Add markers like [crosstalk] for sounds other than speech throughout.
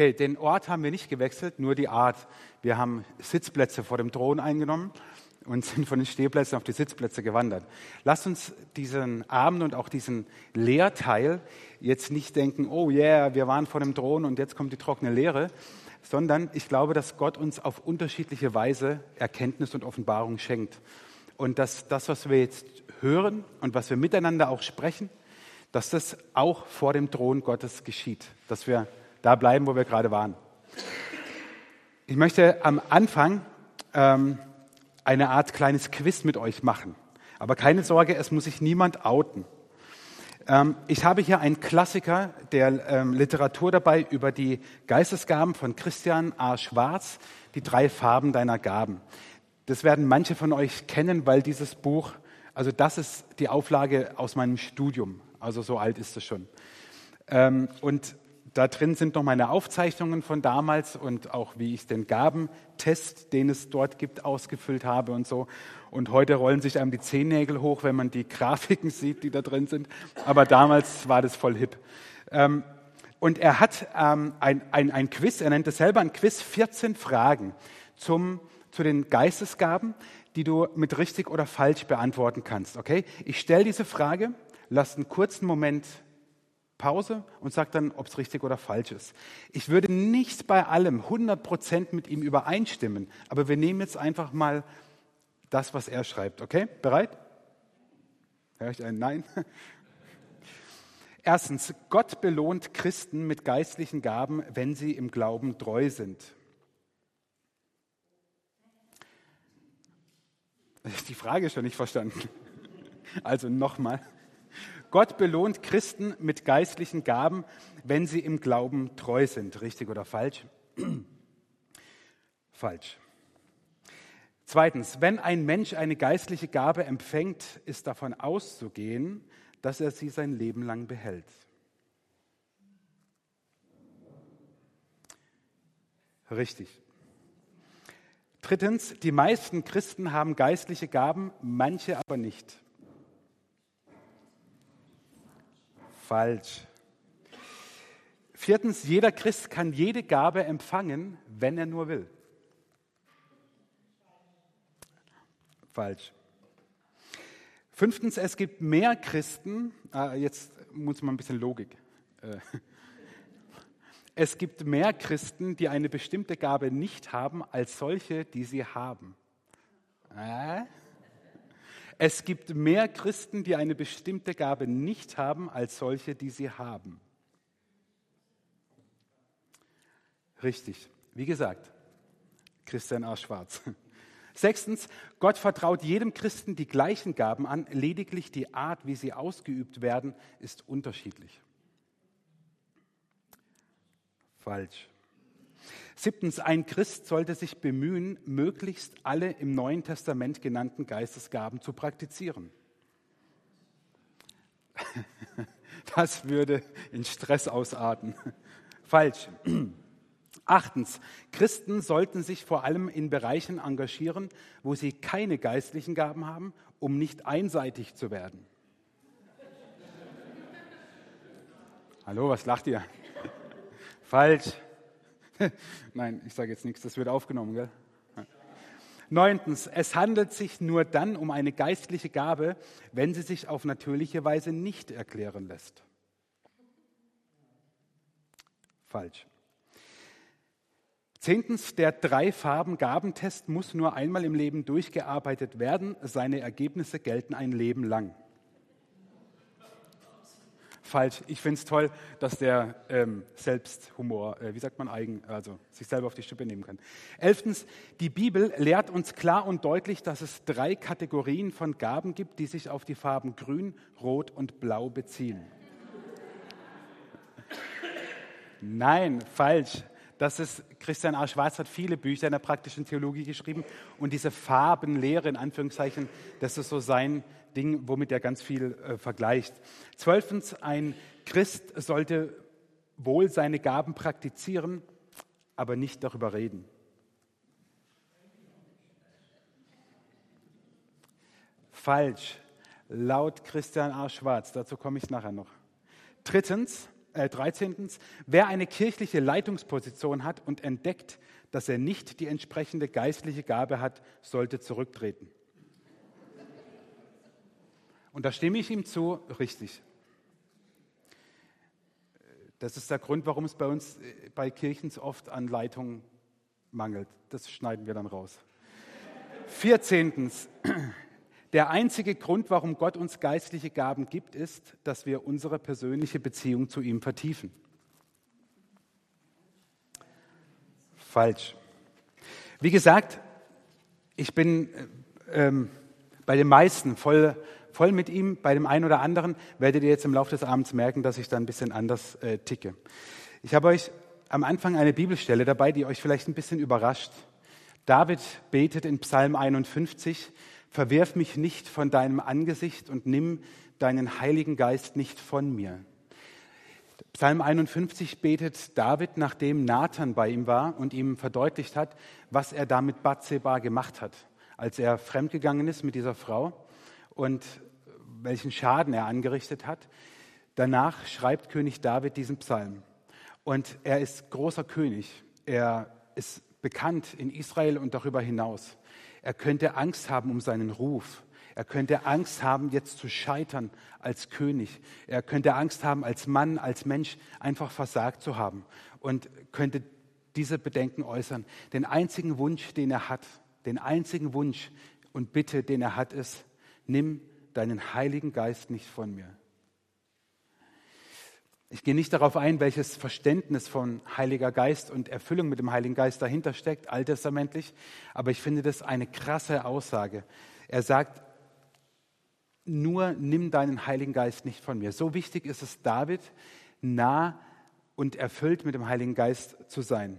Okay, den Ort haben wir nicht gewechselt, nur die Art. Wir haben Sitzplätze vor dem Thron eingenommen und sind von den Stehplätzen auf die Sitzplätze gewandert. Lasst uns diesen Abend und auch diesen Lehrteil jetzt nicht denken, oh yeah, wir waren vor dem Thron und jetzt kommt die trockene Lehre, sondern ich glaube, dass Gott uns auf unterschiedliche Weise Erkenntnis und Offenbarung schenkt. Und dass das, was wir jetzt hören und was wir miteinander auch sprechen, dass das auch vor dem Thron Gottes geschieht, dass wir da bleiben, wo wir gerade waren. Ich möchte am Anfang ähm, eine Art kleines Quiz mit euch machen. Aber keine Sorge, es muss sich niemand outen. Ähm, ich habe hier einen Klassiker der ähm, Literatur dabei über die Geistesgaben von Christian A. Schwarz, die drei Farben deiner Gaben. Das werden manche von euch kennen, weil dieses Buch, also das ist die Auflage aus meinem Studium, also so alt ist es schon. Ähm, und da drin sind noch meine Aufzeichnungen von damals und auch wie ich den Gabentest, den es dort gibt, ausgefüllt habe und so. Und heute rollen sich einem die Zehennägel hoch, wenn man die Grafiken [laughs] sieht, die da drin sind. Aber damals war das voll hip. Ähm, und er hat ähm, ein, ein, ein Quiz, er nennt es selber ein Quiz, 14 Fragen zum, zu den Geistesgaben, die du mit richtig oder falsch beantworten kannst. Okay? Ich stelle diese Frage, lass einen kurzen Moment Pause und sagt dann, ob es richtig oder falsch ist. Ich würde nicht bei allem 100% mit ihm übereinstimmen, aber wir nehmen jetzt einfach mal das, was er schreibt. Okay? Bereit? Hör ich ein Nein? [laughs] Erstens, Gott belohnt Christen mit geistlichen Gaben, wenn sie im Glauben treu sind. [laughs] Die Frage ist schon nicht verstanden. [laughs] Also nochmal. Gott belohnt Christen mit geistlichen Gaben, wenn sie im Glauben treu sind. Richtig oder falsch? [clears throat] falsch. Zweitens, wenn ein Mensch eine geistliche Gabe empfängt, ist davon auszugehen, dass er sie sein Leben lang behält. Richtig. Drittens, die meisten Christen haben geistliche Gaben, manche aber nicht. Falsch. Viertens, jeder Christ kann jede Gabe empfangen, wenn er nur will. Falsch. Fünftens, es gibt mehr Christen, äh, jetzt muss man ein bisschen Logik. Äh, [laughs] es gibt mehr Christen, die eine bestimmte Gabe nicht haben, als solche, die sie haben. Äh? Es gibt mehr Christen, die eine bestimmte Gabe nicht haben, als solche, die sie haben. Richtig. Wie gesagt, Christian A. Schwarz. Sechstens, Gott vertraut jedem Christen die gleichen Gaben an, lediglich die Art, wie sie ausgeübt werden, ist unterschiedlich. Falsch. Siebtens, ein Christ sollte sich bemühen, möglichst alle im Neuen Testament genannten Geistesgaben zu praktizieren. [laughs] Das würde in Stress ausarten. Falsch. Achtens, Christen sollten sich vor allem in Bereichen engagieren, wo sie keine geistlichen Gaben haben, um nicht einseitig zu werden. Hallo, was lacht ihr? Falsch. [laughs] Nein, ich sage jetzt nichts, das wird aufgenommen, gell? Neuntens, es handelt sich nur dann um eine geistliche Gabe, wenn sie sich auf natürliche Weise nicht erklären lässt. Falsch. Zehntens, der Drei-Farben-Gabentest muss nur einmal im Leben durchgearbeitet werden. Seine Ergebnisse gelten ein Leben lang falsch. Ich finde es toll, dass der ähm, Selbsthumor, äh, wie sagt man eigen, also sich selber auf die Schippe nehmen kann. Elftens, die Bibel lehrt uns klar und deutlich, dass es drei Kategorien von Gaben gibt, die sich auf die Farben Grün, Rot und Blau beziehen. Nein, falsch. Das ist, Christian A. Schwarz hat viele Bücher in der praktischen Theologie geschrieben und diese Farbenlehre, in Anführungszeichen, das ist so sein Ding, womit er ganz viel äh, vergleicht. Zwölftens, ein Christ sollte wohl seine Gaben praktizieren, aber nicht darüber reden. Falsch, laut Christian A. Schwarz, dazu komme ich nachher noch. Drittens, äh, 13. Wer eine kirchliche Leitungsposition hat und entdeckt, dass er nicht die entsprechende geistliche Gabe hat, sollte zurücktreten. Und da stimme ich ihm zu, richtig. Das ist der Grund, warum es bei uns äh, bei Kirchen oft an Leitung mangelt. Das schneiden wir dann raus. 14. [clears throat] Der einzige Grund, warum Gott uns geistliche Gaben gibt, ist, dass wir unsere persönliche Beziehung zu ihm vertiefen. Falsch. Wie gesagt, ich bin äh, ähm, bei den meisten voll, voll mit ihm. Bei dem einen oder anderen werdet ihr jetzt im Laufe des Abends merken, dass ich da ein bisschen anders äh, ticke. Ich habe euch am Anfang eine Bibelstelle dabei, die euch vielleicht ein bisschen überrascht. David betet in Psalm 51, Verwirf mich nicht von deinem Angesicht und nimm deinen Heiligen Geist nicht von mir. Psalm 51 betet David, nachdem Nathan bei ihm war und ihm verdeutlicht hat, was er da mit Bathseba gemacht hat, als er fremdgegangen ist mit dieser Frau und welchen Schaden er angerichtet hat. Danach schreibt König David diesen Psalm. Und er ist großer König. Er ist bekannt in Israel und darüber hinaus. Er könnte Angst haben um seinen Ruf. Er könnte Angst haben, jetzt zu scheitern als König. Er könnte Angst haben, als Mann, als Mensch einfach versagt zu haben und könnte diese Bedenken äußern. Den einzigen Wunsch, den er hat, den einzigen Wunsch und Bitte, den er hat, ist, nimm deinen Heiligen Geist nicht von mir. Ich gehe nicht darauf ein, welches Verständnis von Heiliger Geist und Erfüllung mit dem Heiligen Geist dahinter steckt, alttestamentlich, aber ich finde das eine krasse Aussage. Er sagt, nur nimm deinen Heiligen Geist nicht von mir. So wichtig ist es David, nah und erfüllt mit dem Heiligen Geist zu sein.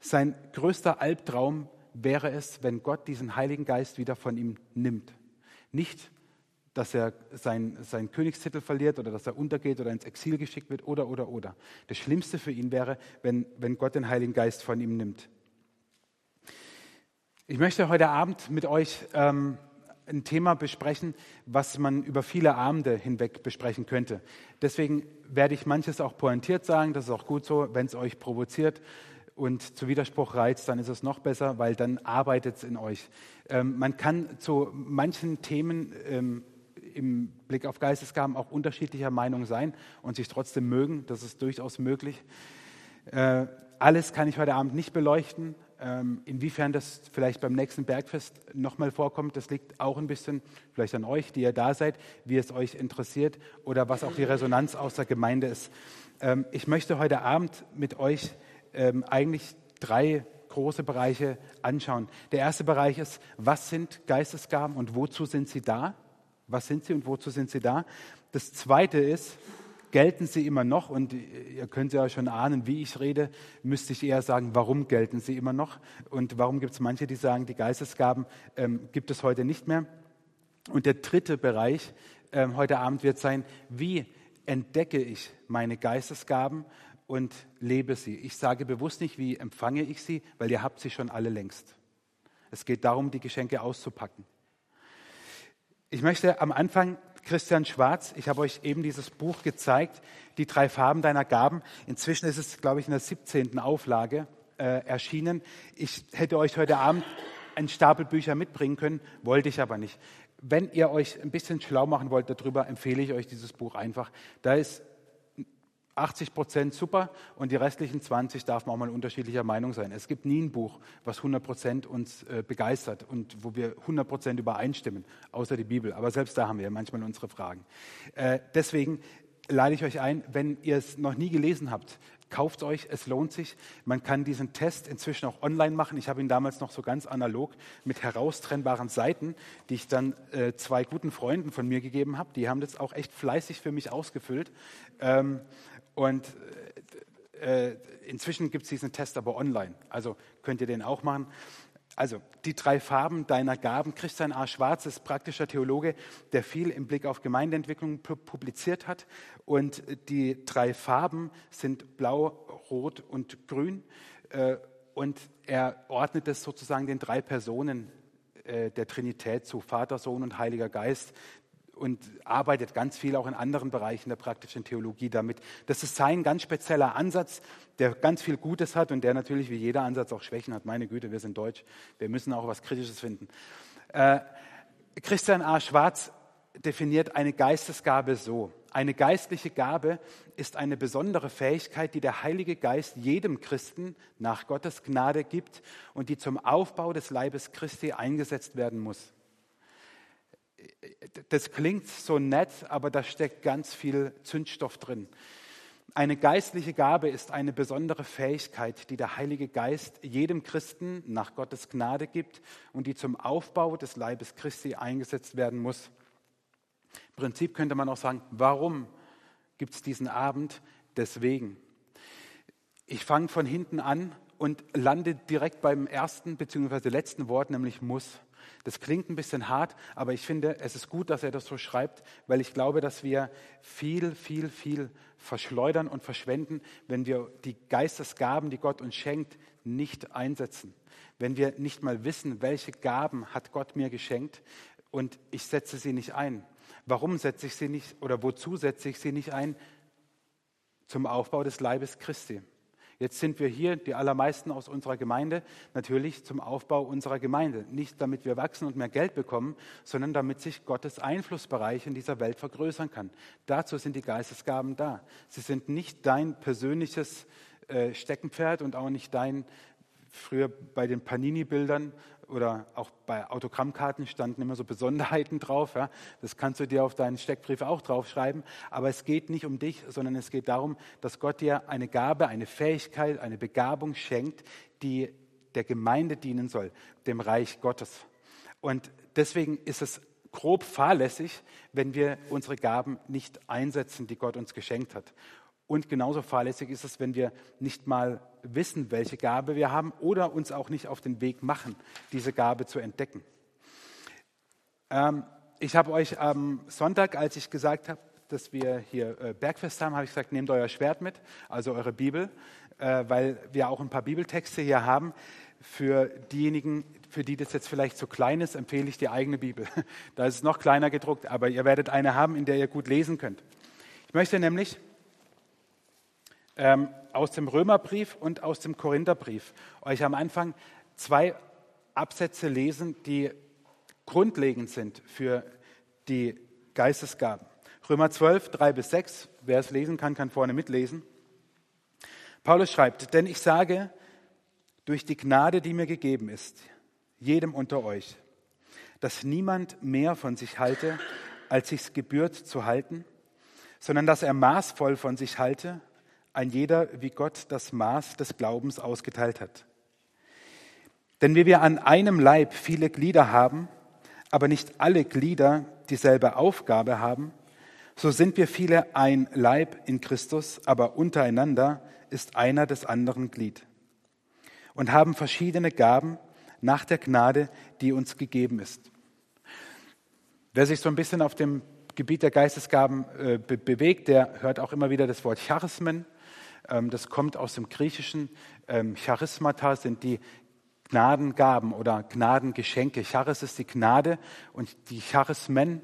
Sein größter Albtraum wäre es, wenn Gott diesen Heiligen Geist wieder von ihm nimmt. Nicht dass er seinen sein Königstitel verliert oder dass er untergeht oder ins Exil geschickt wird oder, oder, oder. Das Schlimmste für ihn wäre, wenn, wenn Gott den Heiligen Geist von ihm nimmt. Ich möchte heute Abend mit euch ähm, ein Thema besprechen, was man über viele Abende hinweg besprechen könnte. Deswegen werde ich manches auch pointiert sagen, das ist auch gut so, wenn es euch provoziert und zu Widerspruch reizt, dann ist es noch besser, weil dann arbeitet es in euch. Ähm, man kann zu manchen Themen ähm, im Blick auf Geistesgaben auch unterschiedlicher Meinung sein und sich trotzdem mögen. Das ist durchaus möglich. Äh, alles kann ich heute Abend nicht beleuchten. Ähm, inwiefern das vielleicht beim nächsten Bergfest nochmal vorkommt, das liegt auch ein bisschen vielleicht an euch, die ihr da seid, wie es euch interessiert oder was auch die Resonanz aus der Gemeinde ist. Ähm, ich möchte heute Abend mit euch ähm, eigentlich drei große Bereiche anschauen. Der erste Bereich ist, was sind Geistesgaben und wozu sind sie da? Was sind sie und wozu sind sie da? Das Zweite ist, gelten sie immer noch? Und ihr könnt ja schon ahnen, wie ich rede, müsste ich eher sagen, warum gelten sie immer noch? Und warum gibt es manche, die sagen, die Geistesgaben ähm, gibt es heute nicht mehr? Und der dritte Bereich ähm, heute Abend wird sein, wie entdecke ich meine Geistesgaben und lebe sie? Ich sage bewusst nicht, wie empfange ich sie, weil ihr habt sie schon alle längst. Es geht darum, die Geschenke auszupacken. Ich möchte am Anfang Christian Schwarz, ich habe euch eben dieses Buch gezeigt, Die drei Farben deiner Gaben. Inzwischen ist es, glaube ich, in der 17. Auflage äh, erschienen. Ich hätte euch heute Abend einen Stapel Bücher mitbringen können, wollte ich aber nicht. Wenn ihr euch ein bisschen schlau machen wollt darüber, empfehle ich euch dieses Buch einfach. Da ist 80 Prozent super und die restlichen 20 darf man auch mal unterschiedlicher Meinung sein. Es gibt nie ein Buch, was 100 Prozent uns äh, begeistert und wo wir 100 Prozent übereinstimmen, außer die Bibel. Aber selbst da haben wir manchmal unsere Fragen. Äh, deswegen lade ich euch ein, wenn ihr es noch nie gelesen habt, kauft euch, es lohnt sich. Man kann diesen Test inzwischen auch online machen. Ich habe ihn damals noch so ganz analog mit heraustrennbaren Seiten, die ich dann äh, zwei guten Freunden von mir gegeben habe. Die haben das auch echt fleißig für mich ausgefüllt. Ähm, und äh, äh, inzwischen gibt es diesen Test aber online. Also könnt ihr den auch machen. Also die drei Farben deiner Gaben. Christian A. Schwarz ist praktischer Theologe, der viel im Blick auf Gemeindeentwicklung publiziert hat. Und die drei Farben sind blau, rot und grün. Äh, und er ordnet es sozusagen den drei Personen äh, der Trinität zu, Vater, Sohn und Heiliger Geist. Und arbeitet ganz viel auch in anderen Bereichen der praktischen Theologie damit. Das ist sein ganz spezieller Ansatz, der ganz viel Gutes hat und der natürlich wie jeder Ansatz auch Schwächen hat. Meine Güte, wir sind Deutsch, wir müssen auch was Kritisches finden. Äh, Christian A. Schwarz definiert eine Geistesgabe so. Eine geistliche Gabe ist eine besondere Fähigkeit, die der Heilige Geist jedem Christen nach Gottes Gnade gibt und die zum Aufbau des Leibes Christi eingesetzt werden muss. Das klingt so nett, aber da steckt ganz viel Zündstoff drin. Eine geistliche Gabe ist eine besondere Fähigkeit, die der Heilige Geist jedem Christen nach Gottes Gnade gibt und die zum Aufbau des Leibes Christi eingesetzt werden muss. Im Prinzip könnte man auch sagen, warum gibt es diesen Abend? Deswegen. Ich fange von hinten an und lande direkt beim ersten bzw. letzten Wort, nämlich muss. Das klingt ein bisschen hart, aber ich finde, es ist gut, dass er das so schreibt, weil ich glaube, dass wir viel, viel, viel verschleudern und verschwenden, wenn wir die Geistesgaben, die Gott uns schenkt, nicht einsetzen. Wenn wir nicht mal wissen, welche Gaben hat Gott mir geschenkt und ich setze sie nicht ein. Warum setze ich sie nicht oder wozu setze ich sie nicht ein? Zum Aufbau des Leibes Christi. Jetzt sind wir hier, die allermeisten aus unserer Gemeinde, natürlich zum Aufbau unserer Gemeinde. Nicht damit wir wachsen und mehr Geld bekommen, sondern damit sich Gottes Einflussbereich in dieser Welt vergrößern kann. Dazu sind die Geistesgaben da. Sie sind nicht dein persönliches äh, Steckenpferd und auch nicht dein, früher bei den Panini-Bildern oder auch bei Autogrammkarten standen immer so Besonderheiten drauf. Ja. Das kannst du dir auf deinen Steckbrief auch draufschreiben. Aber es geht nicht um dich, sondern es geht darum, dass Gott dir eine Gabe, eine Fähigkeit, eine Begabung schenkt, die der Gemeinde dienen soll, dem Reich Gottes. Und deswegen ist es grob fahrlässig, wenn wir unsere Gaben nicht einsetzen, die Gott uns geschenkt hat. Und genauso fahrlässig ist es, wenn wir nicht mal wissen, welche Gabe wir haben oder uns auch nicht auf den Weg machen, diese Gabe zu entdecken. Ähm, ich habe euch am Sonntag, als ich gesagt habe, dass wir hier äh, Bergfest haben, habe ich gesagt, nehmt euer Schwert mit, also eure Bibel, äh, weil wir auch ein paar Bibeltexte hier haben. Für diejenigen, für die das jetzt vielleicht zu klein ist, empfehle ich die eigene Bibel. [laughs] Da ist es noch kleiner gedruckt, aber ihr werdet eine haben, in der ihr gut lesen könnt. Ich möchte nämlich ähm, aus dem Römerbrief und aus dem Korintherbrief euch am Anfang zwei Absätze lesen, die grundlegend sind für die Geistesgaben. Römer 12, 3 bis 6, wer es lesen kann, kann vorne mitlesen. Paulus schreibt, denn ich sage, durch die Gnade, die mir gegeben ist, jedem unter euch, dass niemand mehr von sich halte, als sich's gebührt zu halten, sondern dass er maßvoll von sich halte, ein jeder, wie Gott das Maß des Glaubens ausgeteilt hat. Denn wie wir an einem Leib viele Glieder haben, aber nicht alle Glieder dieselbe Aufgabe haben, so sind wir viele ein Leib in Christus, aber untereinander ist einer des anderen Glied und haben verschiedene Gaben nach der Gnade, die uns gegeben ist. Wer sich so ein bisschen auf dem Gebiet der Geistesgaben äh, be bewegt, der hört auch immer wieder das Wort Charismen. Ähm, das kommt aus dem Griechischen. Ähm, Charismata sind die Gnadengaben oder Gnadengeschenke. Charis ist die Gnade und die Charismen,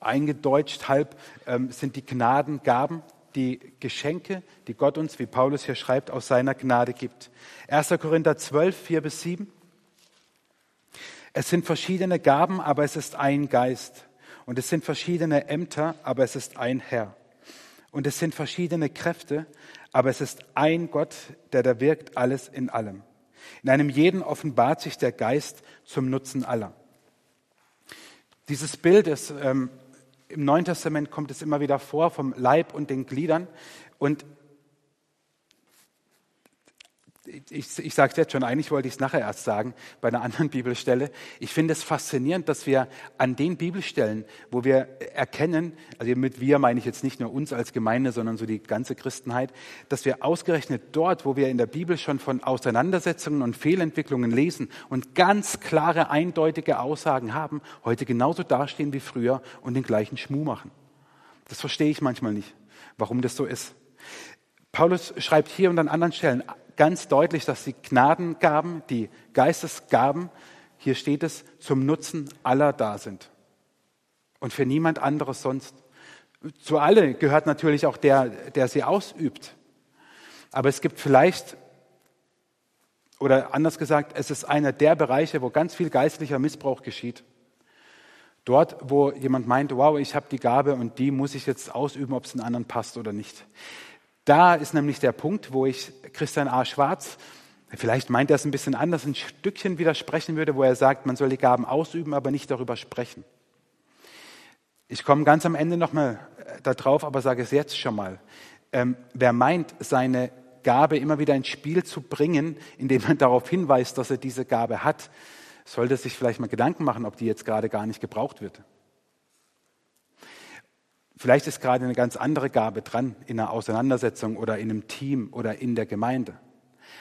eingedeutscht halb, ähm, sind die Gnadengaben, die Geschenke, die Gott uns, wie Paulus hier schreibt, aus seiner Gnade gibt. 1. Korinther 12, 4 bis 7. Es sind verschiedene Gaben, aber es ist ein Geist. Und es sind verschiedene Ämter, aber es ist ein Herr. Und es sind verschiedene Kräfte, aber es ist ein Gott, der da wirkt alles in allem. In einem jeden offenbart sich der Geist zum Nutzen aller. Dieses Bild ist, ähm, im Neuen Testament kommt es immer wieder vor vom Leib und den Gliedern. Und ich, ich sage es jetzt schon, eigentlich wollte ich es nachher erst sagen, bei einer anderen [laughs] Bibelstelle. Ich finde es faszinierend, dass wir an den Bibelstellen, wo wir erkennen, also mit wir meine ich jetzt nicht nur uns als Gemeinde, sondern so die ganze Christenheit, dass wir ausgerechnet dort, wo wir in der Bibel schon von Auseinandersetzungen und Fehlentwicklungen lesen und ganz klare, eindeutige Aussagen haben, heute genauso dastehen wie früher und den gleichen Schmuh machen. Das verstehe ich manchmal nicht, warum das so ist. Paulus schreibt hier und an anderen Stellen, ganz deutlich, dass die Gnadengaben, die Geistesgaben, hier steht es, zum Nutzen aller da sind. und für niemand anderes sonst. Zu alle gehört natürlich auch der, der sie ausübt. Aber es gibt vielleicht, oder anders gesagt, es ist einer der Bereiche, wo ganz viel geistlicher Missbrauch geschieht. Dort, wo jemand meint, wow, ich habe die Gabe und die muss ich jetzt ausüben, ob es den anderen passt oder nicht. Da ist nämlich der Punkt, wo ich Christian A. Schwarz, vielleicht meint er es ein bisschen anders, ein Stückchen widersprechen würde, wo er sagt, man soll die Gaben ausüben, aber nicht darüber sprechen. Ich komme ganz am Ende nochmal äh, darauf, aber sage es jetzt schon mal. Ähm, wer meint, seine Gabe immer wieder ins Spiel zu bringen, indem man [laughs] darauf hinweist, dass er diese Gabe hat, sollte sich vielleicht mal Gedanken machen, ob die jetzt gerade gar nicht gebraucht wird. Vielleicht ist gerade eine ganz andere Gabe dran in einer Auseinandersetzung oder in einem Team oder in der Gemeinde.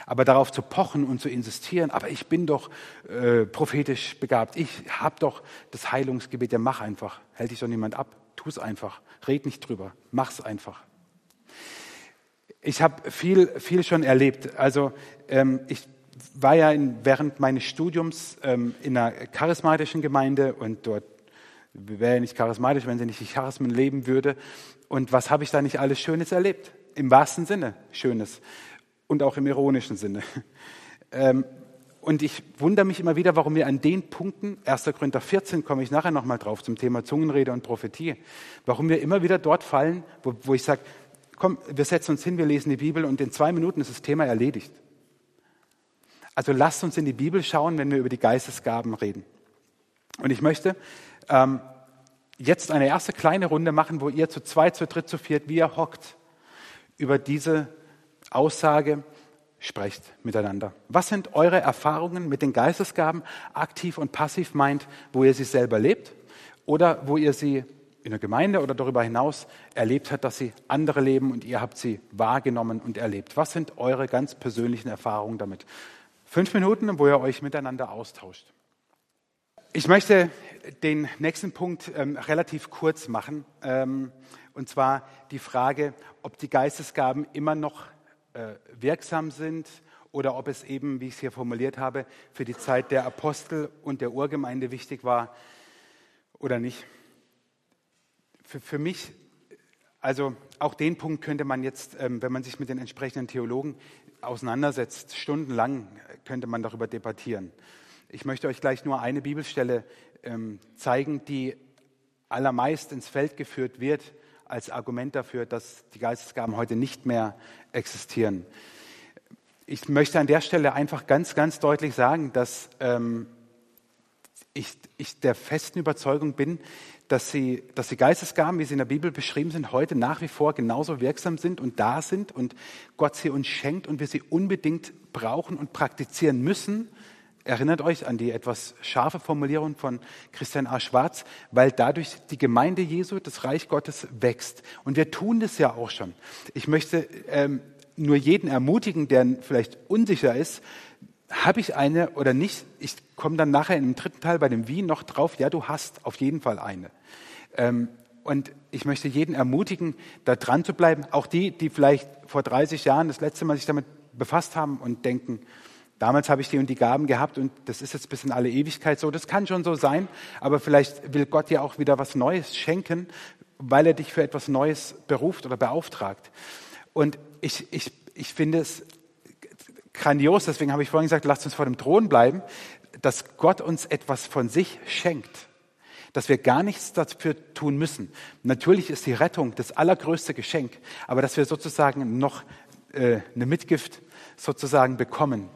Aber darauf zu pochen und zu insistieren, aber ich bin doch äh, prophetisch begabt, ich habe doch das Heilungsgebet, ja mach einfach, hält dich doch niemand ab, tu es einfach, red nicht drüber, mach's einfach. Ich habe viel, viel schon erlebt. Also ähm, ich war ja in, während meines Studiums ähm, in einer charismatischen Gemeinde und dort wäre ja nicht charismatisch, wenn sie nicht die Charismen leben würde. Und was habe ich da nicht alles Schönes erlebt? Im wahrsten Sinne Schönes und auch im ironischen Sinne. [laughs] Ähm, und ich wundere mich immer wieder, warum wir an den Punkten, 1. Korinther 14 komme ich nachher nochmal drauf zum Thema Zungenrede und Prophetie, warum wir immer wieder dort fallen, wo, wo ich sage, komm, wir setzen uns hin, wir lesen die Bibel und in zwei Minuten ist das Thema erledigt. Also lasst uns in die Bibel schauen, wenn wir über die Geistesgaben reden. Und ich möchte ähm, jetzt eine erste kleine Runde machen, wo ihr zu zweit, zu dritt, zu viert, wie ihr hockt, über diese Aussage sprecht miteinander. Was sind eure Erfahrungen mit den Geistesgaben, aktiv und passiv meint, wo ihr sie selber lebt oder wo ihr sie in der Gemeinde oder darüber hinaus erlebt habt, dass sie andere leben und ihr habt sie wahrgenommen und erlebt. Was sind eure ganz persönlichen Erfahrungen damit? Fünf Minuten, wo ihr euch miteinander austauscht. Ich möchte den nächsten Punkt ähm, relativ kurz machen, ähm, und zwar die Frage, ob die Geistesgaben immer noch äh, wirksam sind oder ob es eben, wie ich es hier formuliert habe, für die Zeit der Apostel und der Urgemeinde wichtig war oder nicht. Für, für mich, also auch den Punkt könnte man jetzt, ähm, wenn man sich mit den entsprechenden Theologen auseinandersetzt, stundenlang könnte man darüber debattieren. Ich möchte euch gleich nur eine Bibelstelle ähm, zeigen, die allermeist ins Feld geführt wird als Argument dafür, dass die Geistesgaben heute nicht mehr existieren. Ich möchte an der Stelle einfach ganz, ganz deutlich sagen, dass ähm, ich, ich der festen Überzeugung bin, dass, sie, dass die Geistesgaben, wie sie in der Bibel beschrieben sind, heute nach wie vor genauso wirksam sind und da sind und Gott sie uns schenkt und wir sie unbedingt brauchen und praktizieren müssen. Erinnert euch an die etwas scharfe Formulierung von Christian A. Schwarz, weil dadurch die Gemeinde Jesu, das Reich Gottes wächst. Und wir tun das ja auch schon. Ich möchte ähm, nur jeden ermutigen, der vielleicht unsicher ist, habe ich eine oder nicht? Ich komme dann nachher im dritten Teil bei dem Wie noch drauf. Ja, du hast auf jeden Fall eine. Ähm, und ich möchte jeden ermutigen, da dran zu bleiben. Auch die, die vielleicht vor 30 Jahren das letzte Mal sich damit befasst haben und denken, damals habe ich die und die Gaben gehabt und das ist jetzt bis in alle Ewigkeit so. Das kann schon so sein, aber vielleicht will Gott dir auch wieder was Neues schenken, weil er dich für etwas Neues beruft oder beauftragt. Und ich, ich, ich finde es grandios, deswegen habe ich vorhin gesagt, lasst uns vor dem Thron bleiben, dass Gott uns etwas von sich schenkt, dass wir gar nichts dafür tun müssen. Natürlich ist die Rettung das allergrößte Geschenk, aber dass wir sozusagen noch äh, eine Mitgift sozusagen bekommen,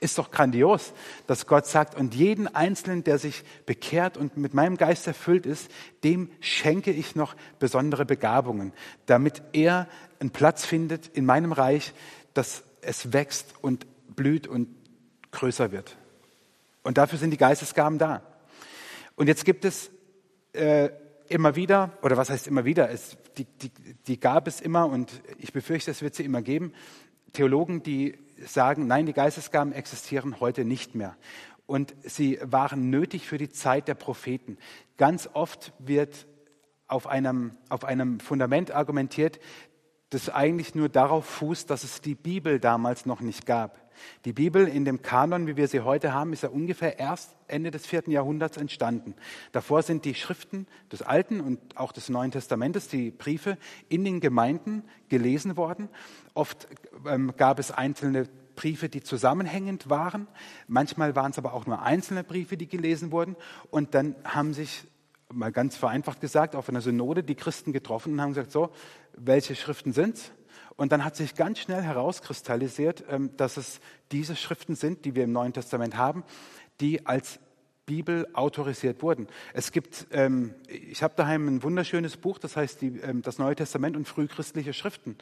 ist doch grandios, dass Gott sagt, und jeden Einzelnen, der sich bekehrt und mit meinem Geist erfüllt ist, dem schenke ich noch besondere Begabungen, damit er einen Platz findet in meinem Reich, dass es wächst und blüht und größer wird. Und dafür sind die Geistesgaben da. Und jetzt gibt es äh, immer wieder, oder was heißt immer wieder, es, die, die, die gab es immer und ich befürchte, es wird sie immer geben, Theologen, die sagen, nein, die Geistesgaben existieren heute nicht mehr. Und sie waren nötig für die Zeit der Propheten. Ganz oft wird auf einem, auf einem Fundament argumentiert, das eigentlich nur darauf fußt, dass es die Bibel damals noch nicht gab. Die Bibel in dem Kanon, wie wir sie heute haben, ist ja ungefähr erst Ende des vierten Jahrhunderts entstanden. Davor sind die Schriften des Alten und auch des Neuen Testamentes, die Briefe in den Gemeinden gelesen worden. Oft ähm, gab es einzelne Briefe, die zusammenhängend waren. Manchmal waren es aber auch nur einzelne Briefe, die gelesen wurden. Und dann haben sich mal ganz vereinfacht gesagt, auf einer Synode die Christen getroffen und haben gesagt, so, welche Schriften sind's? Und dann hat sich ganz schnell herauskristallisiert, ähm, dass es diese Schriften sind, die wir im Neuen Testament haben, die als Bibel autorisiert wurden. Es gibt, ähm, ich habe daheim ein wunderschönes Buch, das heißt ähm, das Neue Testament und frühchristliche Schriften.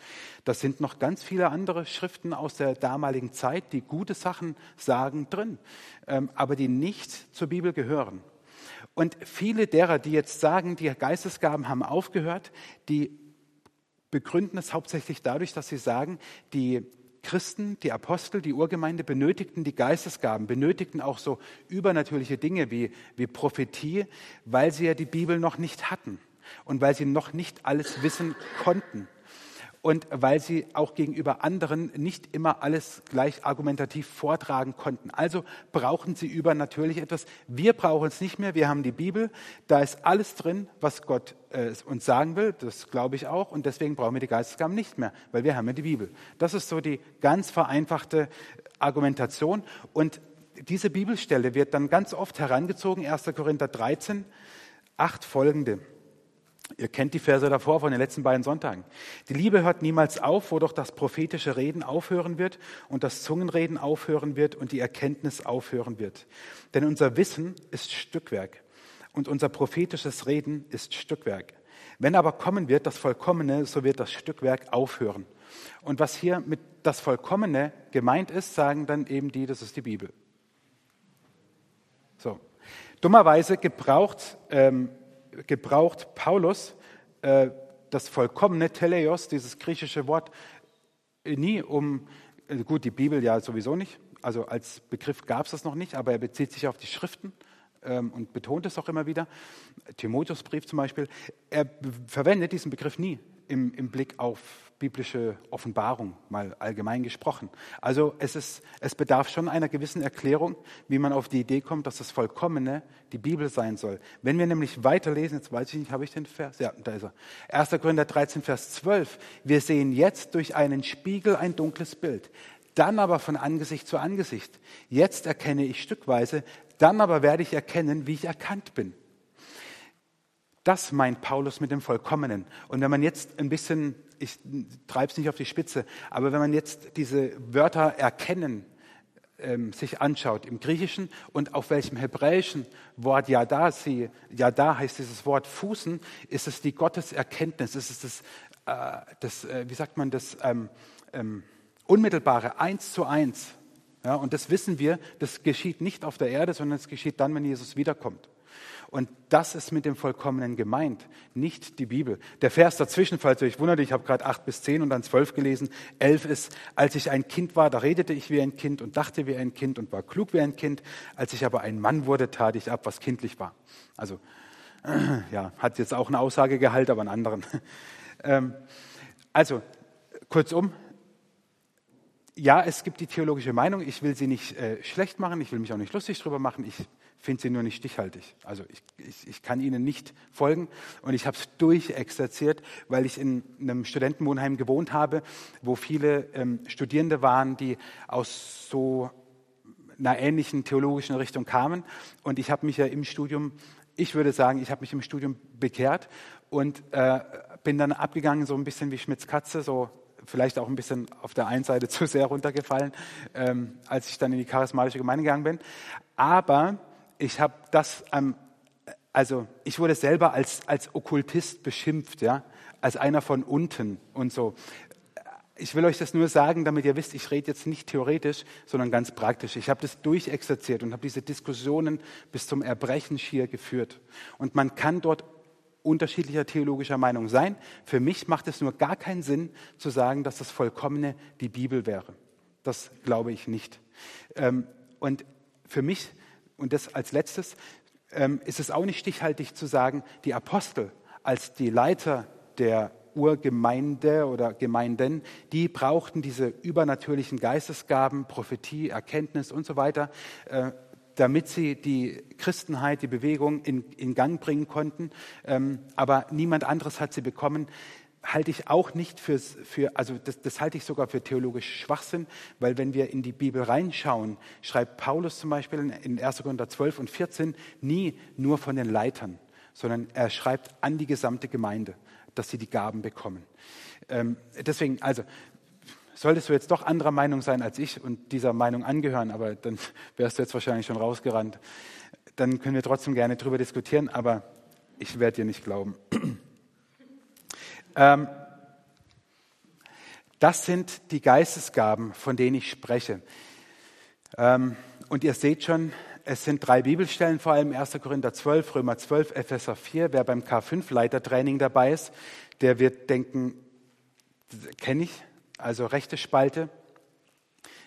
Das sind noch ganz viele andere Schriften aus der damaligen Zeit, die gute Sachen sagen drin, aber die nicht zur Bibel gehören. Und viele derer, die jetzt sagen, die Geistesgaben haben aufgehört, die begründen es hauptsächlich dadurch, dass sie sagen, die Christen, die Apostel, die Urgemeinde benötigten die Geistesgaben, benötigten auch so übernatürliche Dinge wie, wie Prophetie, weil sie ja die Bibel noch nicht hatten und weil sie noch nicht alles wissen konnten und weil sie auch gegenüber anderen nicht immer alles gleich argumentativ vortragen konnten. Also brauchen sie übernatürlich etwas. Wir brauchen es nicht mehr. Wir haben die Bibel. Da ist alles drin, was Gott äh, uns sagen will. Das glaube ich auch. Und deswegen brauchen wir die Geistesgaben nicht mehr, weil wir haben ja die Bibel. Das ist so die ganz vereinfachte Argumentation. Und diese Bibelstelle wird dann ganz oft herangezogen. 1. Korinther 13, 8 folgende. Ihr kennt die Verse davor von den letzten beiden Sonntagen. Die Liebe hört niemals auf, wo doch das prophetische Reden aufhören wird und das Zungenreden aufhören wird und die Erkenntnis aufhören wird. Denn unser Wissen ist Stückwerk und unser prophetisches Reden ist Stückwerk. Wenn aber kommen wird das Vollkommene, so wird das Stückwerk aufhören. Und was hier mit das Vollkommene gemeint ist, sagen dann eben die, das ist die Bibel. So. Dummerweise gebraucht ähm, gebraucht Paulus äh, das vollkommene Teleios, dieses griechische Wort, nie um, äh, gut, die Bibel ja sowieso nicht, also als Begriff gab es das noch nicht, aber er bezieht sich auf die Schriften ähm, und betont es auch immer wieder. Timotheusbrief zum Beispiel. Er verwendet diesen Begriff nie im, im Blick auf biblische Offenbarung, mal allgemein gesprochen. Also es, ist, es bedarf schon einer gewissen Erklärung, wie man auf die Idee kommt, dass das Vollkommene die Bibel sein soll. Wenn wir nämlich weiterlesen, jetzt weiß ich nicht, habe ich den Vers? Ja, da ist er. 1. Korinther 13, Vers 12. Wir sehen jetzt durch einen Spiegel ein dunkles Bild, dann aber von Angesicht zu Angesicht. Jetzt erkenne ich stückweise, dann aber werde ich erkennen, wie ich erkannt bin. Das meint Paulus mit dem Vollkommenen. Und wenn man jetzt ein bisschen, ich treibe es nicht auf die Spitze, aber wenn man jetzt diese Wörter erkennen ähm, sich anschaut im Griechischen und auf welchem hebräischen Wort Yada, sie, Yada heißt dieses Wort Fußen, ist es die Gotteserkenntnis, ist es das, äh, das äh, wie sagt man das, ähm, ähm, unmittelbare, eins zu eins. Ja, und das wissen wir, das geschieht nicht auf der Erde, sondern es geschieht dann, wenn Jesus wiederkommt. Und das ist mit dem Vollkommenen gemeint, nicht die Bibel. Der Vers dazwischen, falls ihr euch wundert, ich habe gerade acht bis zehn und dann zwölf gelesen. Elf ist, als ich ein Kind war, da redete ich wie ein Kind und dachte wie ein Kind und war klug wie ein Kind. Als ich aber ein Mann wurde, tat ich ab, was kindlich war. Also, [clears throat] ja, hat jetzt auch eine Aussagegehalt, aber einen anderen. [laughs] Ähm, also, kurzum, ja, es gibt die theologische Meinung. Ich will sie nicht äh, schlecht machen, ich will mich auch nicht lustig drüber machen. Ich finde sie nur nicht stichhaltig. Also ich, ich, ich kann ihnen nicht folgen und ich habe es durchexerziert, weil ich in einem Studentenwohnheim gewohnt habe, wo viele ähm, Studierende waren, die aus so einer ähnlichen theologischen Richtung kamen. Und ich habe mich ja im Studium, ich würde sagen, ich habe mich im Studium bekehrt und äh, bin dann abgegangen, so ein bisschen wie Schmitz Katze, so vielleicht auch ein bisschen auf der einen Seite [laughs] zu sehr runtergefallen, ähm, als ich dann in die charismatische Gemeinde gegangen bin. Aber ich habe das, ähm, also ich wurde selber als, als Okkultist beschimpft, ja, als einer von unten und so. Ich will euch das nur sagen, damit ihr wisst, ich rede jetzt nicht theoretisch, sondern ganz praktisch. Ich habe das durchexerziert und habe diese Diskussionen bis zum Erbrechen schier geführt. Und man kann dort unterschiedlicher theologischer Meinung sein. Für mich macht es nur gar keinen Sinn zu sagen, dass das Vollkommene die Bibel wäre. Das glaube ich nicht. Ähm, und für mich und das als letztes, ähm, ist es auch nicht stichhaltig zu sagen, die Apostel als die Leiter der Urgemeinde oder Gemeinden, die brauchten diese übernatürlichen Geistesgaben, Prophetie, Erkenntnis und so weiter, äh, damit sie die Christenheit, die Bewegung in, in Gang bringen konnten. Ähm, aber niemand anderes hat sie bekommen halte ich auch nicht für, für also das, das halte ich sogar für theologisch Schwachsinn, weil wenn wir in die Bibel reinschauen, schreibt Paulus zum Beispiel in 1. Korinther 12 und 14 nie nur von den Leitern, sondern er schreibt an die gesamte Gemeinde, dass sie die Gaben bekommen. Ähm, deswegen, also solltest du jetzt doch anderer Meinung sein als ich und dieser Meinung angehören, aber dann [laughs] wärst du jetzt wahrscheinlich schon rausgerannt, dann können wir trotzdem gerne darüber diskutieren, aber ich werde dir nicht glauben. [clears throat] Ähm, das sind die Geistesgaben, von denen ich spreche. Ähm, und ihr seht schon, es sind drei Bibelstellen, vor allem 1. Korinther 12, Römer 12, Epheser 4. Wer beim K5-Leitertraining dabei ist, der wird denken, kenne ich, also rechte Spalte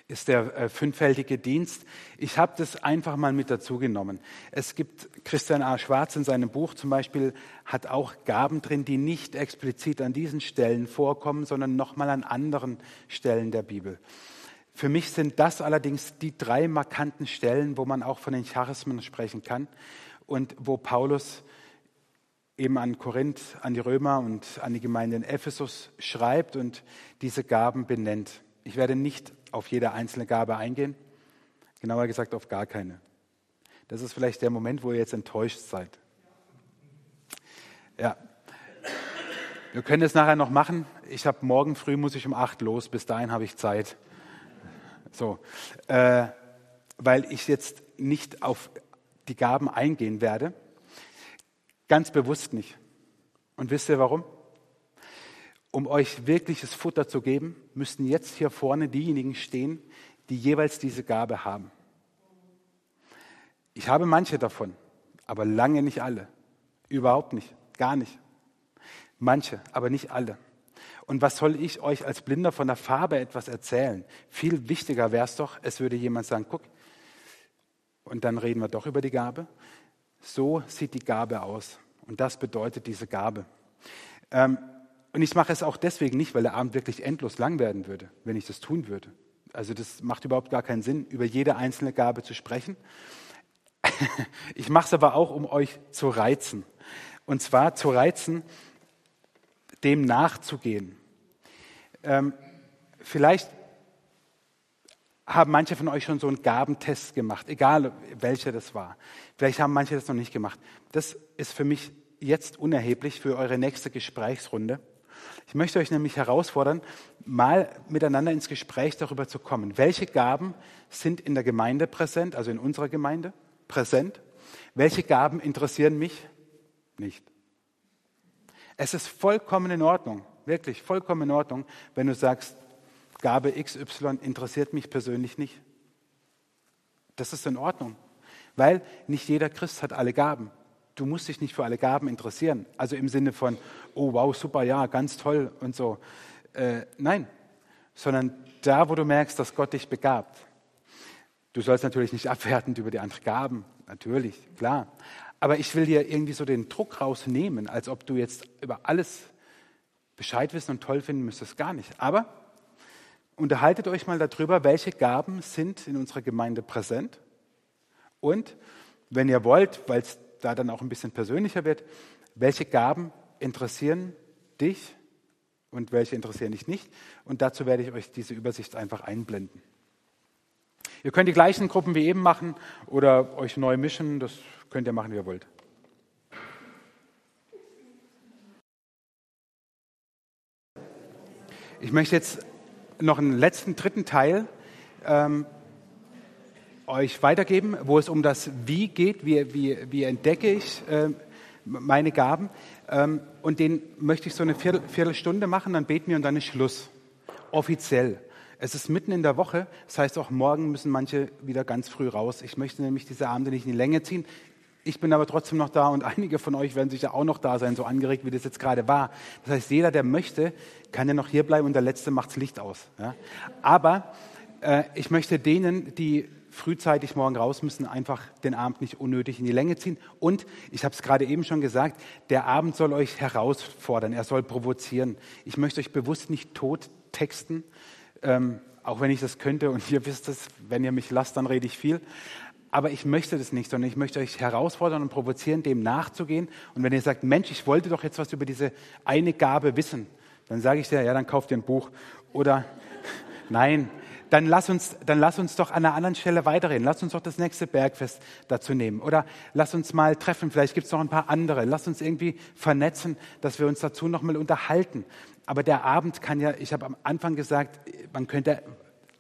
ist der äh, fünffältige Dienst. Ich habe das einfach mal mit dazu genommen. Es gibt, Christian A. Schwarz in seinem Buch zum Beispiel, hat auch Gaben drin, die nicht explizit an diesen Stellen vorkommen, sondern nochmal an anderen Stellen der Bibel. Für mich sind das allerdings die drei markanten Stellen, wo man auch von den Charismen sprechen kann und wo Paulus eben an Korinth, an die Römer und an die Gemeinde in Ephesus schreibt und diese Gaben benennt. Ich werde nicht auf jede einzelne Gabe eingehen, genauer gesagt auf gar keine. Das ist vielleicht der Moment, wo ihr jetzt enttäuscht seid. Ja, wir können es nachher noch machen. Ich habe morgen früh muss ich um acht los. Bis dahin habe ich Zeit. So, äh, weil ich jetzt nicht auf die Gaben eingehen werde, ganz bewusst nicht. Und wisst ihr warum? Um euch wirkliches Futter zu geben, müssten jetzt hier vorne diejenigen stehen, die jeweils diese Gabe haben. Ich habe manche davon, aber lange nicht alle. Überhaupt nicht, gar nicht. Manche, aber nicht alle. Und was soll ich euch als Blinder von der Farbe etwas erzählen? Viel wichtiger wäre es doch, es würde jemand sagen, guck, und dann reden wir doch über die Gabe. So sieht die Gabe aus. Und das bedeutet diese Gabe. Ähm, und ich mache es auch deswegen nicht, weil der Abend wirklich endlos lang werden würde, wenn ich das tun würde. Also das macht überhaupt gar keinen Sinn, über jede einzelne Gabe zu sprechen. [laughs] Ich mache es aber auch, um euch zu reizen. Und zwar zu reizen, dem nachzugehen. Ähm, vielleicht haben manche von euch schon so einen Gabentest gemacht, egal welcher das war. Vielleicht haben manche das noch nicht gemacht. Das ist für mich jetzt unerheblich für eure nächste Gesprächsrunde. Ich möchte euch nämlich herausfordern, mal miteinander ins Gespräch darüber zu kommen. Welche Gaben sind in der Gemeinde präsent, also in unserer Gemeinde präsent? Welche Gaben interessieren mich nicht? Es ist vollkommen in Ordnung, wirklich vollkommen in Ordnung, wenn du sagst, Gabe XY interessiert mich persönlich nicht. Das ist in Ordnung, weil nicht jeder Christ hat alle Gaben. Du musst dich nicht für alle Gaben interessieren. Also im Sinne von, oh wow, super, ja, ganz toll und so. Äh, nein, sondern da, wo du merkst, dass Gott dich begabt. Du sollst natürlich nicht [laughs] abwertend über die anderen Gaben, natürlich, klar. Aber ich will dir irgendwie so den Druck rausnehmen, als ob du jetzt über alles Bescheid wissen und toll finden müsstest. Gar nicht. Aber unterhaltet euch mal darüber, welche Gaben sind in unserer Gemeinde präsent. Und wenn ihr wollt, weil es da dann auch ein bisschen persönlicher wird, welche Gaben interessieren dich und welche interessieren dich nicht. Und dazu werde ich euch diese Übersicht einfach einblenden. Ihr könnt die gleichen Gruppen wie eben machen oder euch neu mischen. Das könnt ihr machen, wie ihr wollt. Ich möchte jetzt noch einen letzten, dritten Teil ähm, euch weitergeben, wo es um das Wie geht, wie, wie, wie entdecke ich äh, meine Gaben. Ähm, und den möchte ich so eine Viertel, Viertelstunde machen, dann beten wir und dann ist Schluss. Offiziell. Es ist mitten in der Woche, das heißt auch morgen müssen manche wieder ganz früh raus. Ich möchte nämlich diese Abende nicht in die Länge ziehen. Ich bin aber trotzdem noch da und [laughs] einige von euch werden sicher auch noch da sein, so angeregt, wie das jetzt gerade war. Das heißt, jeder, der möchte, kann ja noch hier bleiben und der Letzte macht das Licht aus. Ja? Aber äh, ich möchte denen, die frühzeitig morgen raus müssen, einfach den Abend nicht unnötig in die Länge ziehen. Und ich habe es gerade eben schon gesagt, der Abend soll euch herausfordern, er soll provozieren. Ich möchte euch bewusst nicht tot texten, ähm, auch wenn ich das könnte und [laughs] ihr wisst es, wenn ihr mich lasst, dann rede ich viel. Aber ich möchte das nicht, sondern ich möchte euch herausfordern und provozieren, dem nachzugehen. Und wenn ihr sagt, Mensch, ich wollte doch jetzt was über diese eine Gabe wissen, dann sage ich dir, ja, dann kauft ihr ein Buch. Oder [laughs] nein, dann lass uns, dann lass uns doch an einer anderen Stelle weiterreden. Lass uns doch das nächste Bergfest dazu nehmen. Oder lass uns mal treffen. Vielleicht gibt es noch ein paar andere. Lass uns irgendwie vernetzen, dass wir uns dazu noch mal unterhalten. Aber der Abend kann ja, ich habe am Anfang gesagt, man könnte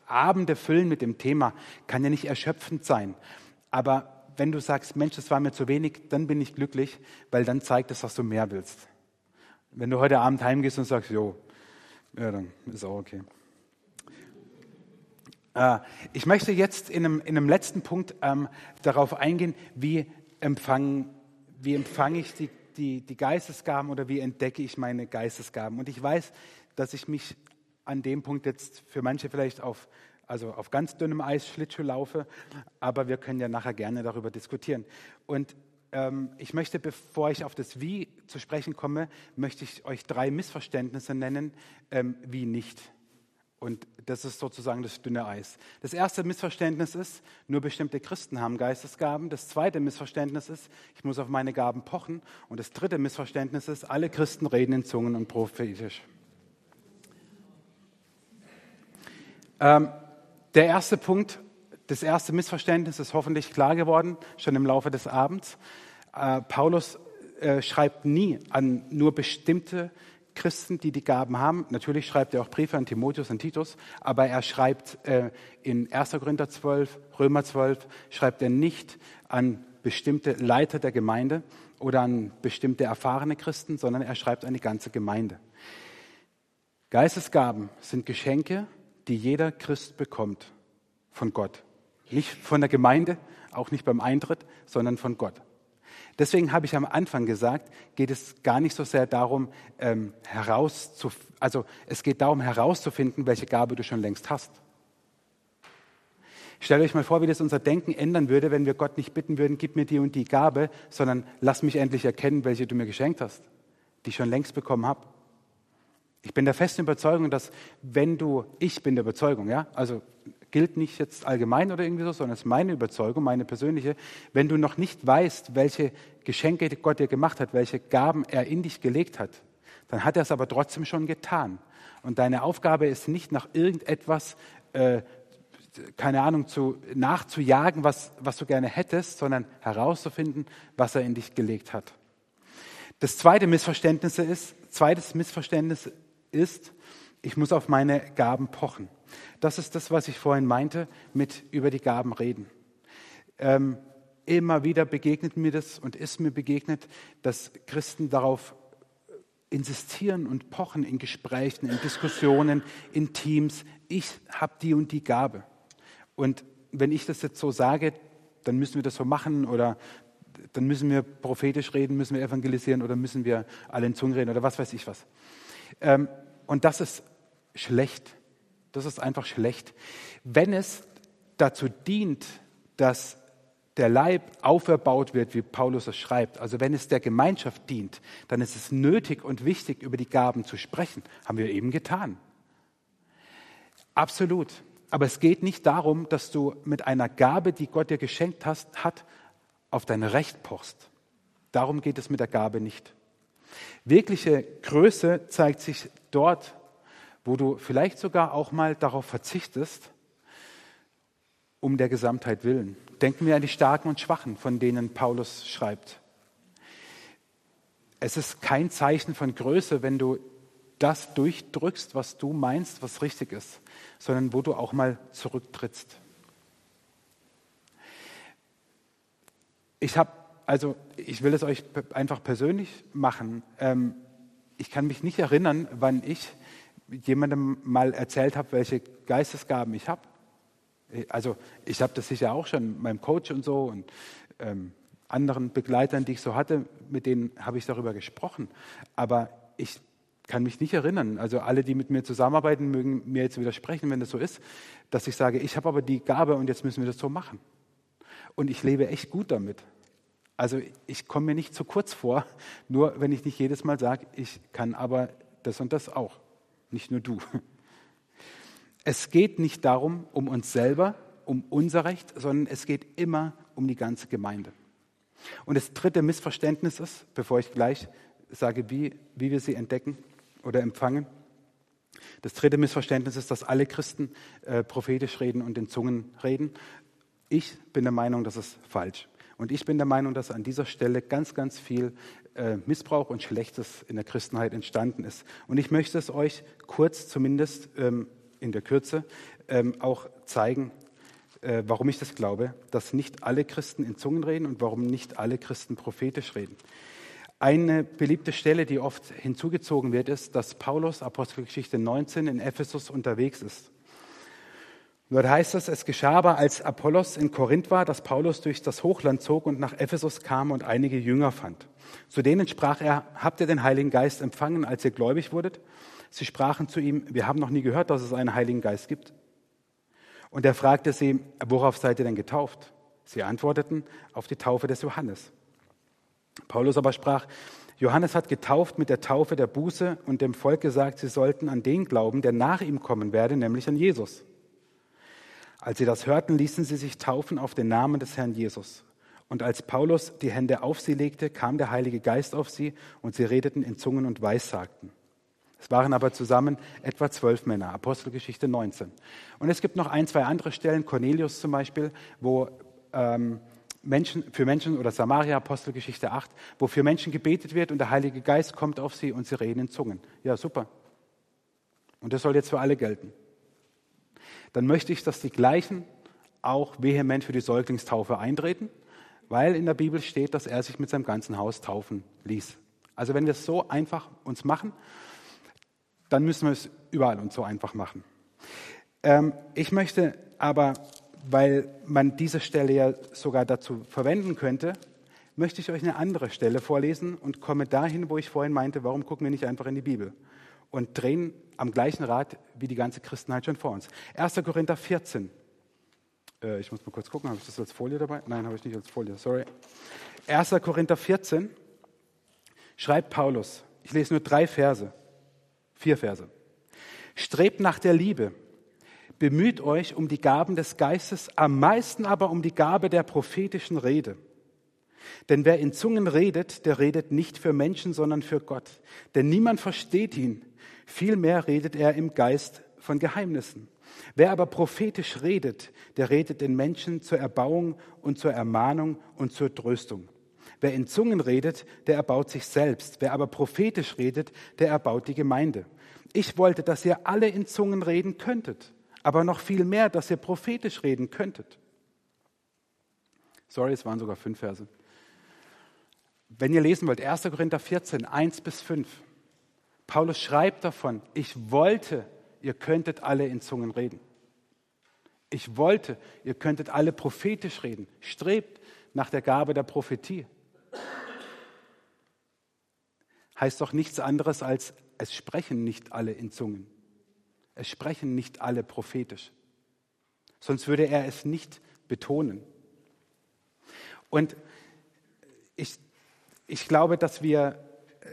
Abende füllen mit dem Thema, kann ja nicht erschöpfend sein. Aber wenn du sagst, Mensch, das war mir zu wenig, dann bin ich glücklich, weil dann zeigt es, dass du mehr willst. Wenn du heute Abend heimgehst und sagst, jo, ja, dann ist auch okay. Äh, ich möchte jetzt in einem, in einem letzten Punkt ähm, darauf eingehen, wie empfange wie empfang ich die, die, die Geistesgaben oder wie entdecke ich meine Geistesgaben. Und ich weiß, dass ich mich an dem Punkt jetzt für manche vielleicht auf, also auf ganz dünnem Eis Schlittschuh laufe, aber wir können ja nachher gerne darüber diskutieren. Und ähm, ich möchte, bevor ich auf das Wie zu sprechen komme, möchte ich euch drei Missverständnisse nennen, ähm, wie nicht. Und das ist sozusagen das dünne Eis. Das erste Missverständnis ist, nur bestimmte Christen haben Geistesgaben. Das zweite Missverständnis ist, ich muss auf meine Gaben pochen. Und das dritte Missverständnis ist, alle Christen reden in Zungen und prophetisch. Ähm, der erste Punkt, das erste Missverständnis ist hoffentlich klar geworden, schon im Laufe des Abends. Äh, Paulus äh, schreibt nie an nur bestimmte Christen, die die Gaben haben. Natürlich schreibt er auch Briefe an Timotheus und Titus, aber er schreibt äh, in 1. Korinther 12, Römer 12, schreibt er nicht an bestimmte Leiter der Gemeinde oder an bestimmte erfahrene Christen, sondern er schreibt an die ganze Gemeinde. Geistesgaben sind Geschenke, die jeder Christ bekommt von Gott. Nicht von der Gemeinde, auch nicht beim Eintritt, sondern von Gott. Deswegen habe ich am Anfang gesagt, geht es gar nicht so sehr darum, ähm, herauszuf also es geht darum herauszufinden, welche Gabe du schon längst hast. Stellt euch mal vor, wie das unser Denken ändern würde, wenn wir Gott nicht bitten würden, gib mir die und die Gabe, sondern lass mich endlich erkennen, welche du mir geschenkt hast, die ich schon längst bekommen habe. Ich bin der festen Überzeugung, dass wenn du, ich bin der Überzeugung, ja, also gilt nicht jetzt allgemein oder irgendwie so, sondern es ist meine Überzeugung, meine persönliche. Wenn du noch nicht weißt, welche Geschenke Gott dir gemacht hat, welche Gaben er in dich gelegt hat, dann hat er es aber trotzdem schon getan. Und deine Aufgabe ist nicht nach irgendetwas, äh, keine Ahnung, zu, nachzujagen, was, was du gerne hättest, sondern herauszufinden, was er in dich gelegt hat. Das zweite Missverständnis ist, zweites Missverständnis ist, ich muss auf meine Gaben pochen. Das ist das, was ich vorhin meinte mit über die Gaben reden. Ähm, immer wieder begegnet mir das und ist mir begegnet, dass Christen darauf insistieren und pochen in Gesprächen, in Diskussionen, in Teams. Ich habe die und die Gabe. Und wenn ich das jetzt so sage, dann müssen wir das so machen oder dann müssen wir prophetisch reden, müssen wir evangelisieren oder müssen wir alle in Zungen reden oder was weiß ich was. Ähm, und das ist schlecht. Das ist einfach schlecht. Wenn es dazu dient, dass der Leib auferbaut wird, wie Paulus es schreibt, also wenn es der Gemeinschaft dient, dann ist es nötig und wichtig, über die Gaben zu sprechen. Haben wir eben getan. Absolut. Aber es geht nicht darum, dass du mit einer Gabe, die Gott dir geschenkt hast, hat, auf dein Recht pochst. Darum geht es mit der Gabe nicht. Wirkliche Größe zeigt sich dort, wo du vielleicht sogar auch mal darauf verzichtest, um der Gesamtheit willen. Denken wir an die Starken und Schwachen, von denen Paulus schreibt. Es ist kein Zeichen von Größe, wenn du das durchdrückst, was du meinst, was richtig ist, sondern wo du auch mal zurücktrittst. Ich habe, also ich will es euch einfach persönlich machen. Ähm, ich kann mich nicht erinnern, wann ich jemandem mal erzählt habe, welche Geistesgaben ich habe. Also ich habe das sicher auch schon meinem Coach und so und ähm, anderen Begleitern, die ich so hatte, mit denen habe ich darüber gesprochen. Aber ich kann mich nicht erinnern. Also alle, die mit mir zusammenarbeiten, mögen mir jetzt widersprechen, wenn das so ist, dass ich sage, ich habe aber die Gabe und jetzt müssen wir das so machen. Und ich lebe echt gut damit. Also ich komme mir nicht zu kurz vor, nur wenn ich nicht jedes Mal sage, ich kann aber das und das auch. Nicht nur du. Es geht nicht darum, um uns selber, um unser Recht, sondern es geht immer um die ganze Gemeinde. Und das dritte Missverständnis ist, bevor ich gleich sage, wie, wie wir sie entdecken oder empfangen, das dritte Missverständnis ist, dass alle Christen äh, prophetisch reden und in Zungen reden. Ich bin der Meinung, das ist falsch. Und ich bin der Meinung, dass an dieser Stelle ganz, ganz viel äh, Missbrauch und Schlechtes in der Christenheit entstanden ist. Und ich möchte es euch kurz, zumindest ähm, in der Kürze, ähm, auch zeigen, äh, warum ich das glaube, dass nicht alle Christen in Zungen reden und warum nicht alle Christen prophetisch reden. Eine beliebte Stelle, die oft hinzugezogen wird, ist, dass Paulus, Apostelgeschichte 19, in Ephesus unterwegs ist. Dort heißt es, es geschah aber, als Apollos in Korinth war, dass Paulus durch das Hochland zog und nach Ephesus kam und einige Jünger fand. Zu denen sprach er, habt ihr den Heiligen Geist empfangen, als ihr gläubig wurdet? Sie sprachen zu ihm, wir haben noch nie gehört, dass es einen Heiligen Geist gibt. Und er fragte sie, worauf seid ihr denn getauft? Sie antworteten, auf die Taufe des Johannes. Paulus aber sprach, Johannes hat getauft mit der Taufe der Buße und dem Volk gesagt, sie sollten an den glauben, der nach ihm kommen werde, nämlich an Jesus. Als sie das hörten, ließen sie sich taufen auf den Namen des Herrn Jesus. Und als Paulus die Hände auf sie legte, kam der Heilige Geist auf sie und sie redeten in Zungen und Weissagten. Es waren aber zusammen etwa zwölf Männer, Apostelgeschichte 19. Und es gibt noch ein, zwei andere Stellen, Cornelius zum Beispiel, wo ähm, Menschen, für Menschen oder Samaria, Apostelgeschichte 8, wo für Menschen gebetet wird und der Heilige Geist kommt auf sie und sie reden in Zungen. Ja, super. Und das soll jetzt für alle gelten. Dann möchte ich, dass die gleichen auch vehement für die Säuglingstaufe eintreten, weil in der Bibel steht, dass er sich mit seinem ganzen Haus taufen ließ. Also wenn wir es so einfach uns machen, dann müssen wir es überall uns so einfach machen. Ähm, ich möchte aber, weil man diese Stelle ja sogar dazu verwenden könnte, möchte ich euch eine andere Stelle vorlesen und komme dahin, wo ich vorhin meinte, warum gucken wir nicht einfach in die Bibel und drehen am gleichen Rad wie die ganze Christenheit schon vor uns. 1. Korinther 14. Äh, ich muss mal kurz gucken, habe ich das als Folie dabei? Nein, habe ich nicht als Folie, sorry. 1. Korinther 14 schreibt Paulus, ich lese nur drei Verse. Vier Verse. Strebt nach der Liebe. Bemüht euch um die Gaben des Geistes, am meisten aber um die Gabe der prophetischen Rede. Denn wer in Zungen redet, der redet nicht für Menschen, sondern für Gott. Denn niemand versteht ihn. Vielmehr redet er im Geist von Geheimnissen. Wer aber prophetisch redet, der redet den Menschen zur Erbauung und zur Ermahnung und zur Tröstung. Wer in Zungen redet, der erbaut sich selbst. Wer aber prophetisch redet, der erbaut die Gemeinde. Ich wollte, dass ihr alle in Zungen reden könntet, aber noch viel mehr, dass ihr prophetisch reden könntet. Sorry, es waren sogar fünf Verse. Wenn ihr lesen wollt, 1. Korinther 14, 1 bis 5. Paulus schreibt davon, ich wollte, ihr könntet alle in Zungen reden. Ich wollte, ihr könntet alle prophetisch reden. Strebt nach der Gabe der Prophetie heißt doch nichts anderes als, es sprechen nicht alle in Zungen. Es sprechen nicht alle prophetisch. Sonst würde er es nicht betonen. Und ich, ich glaube, dass wir,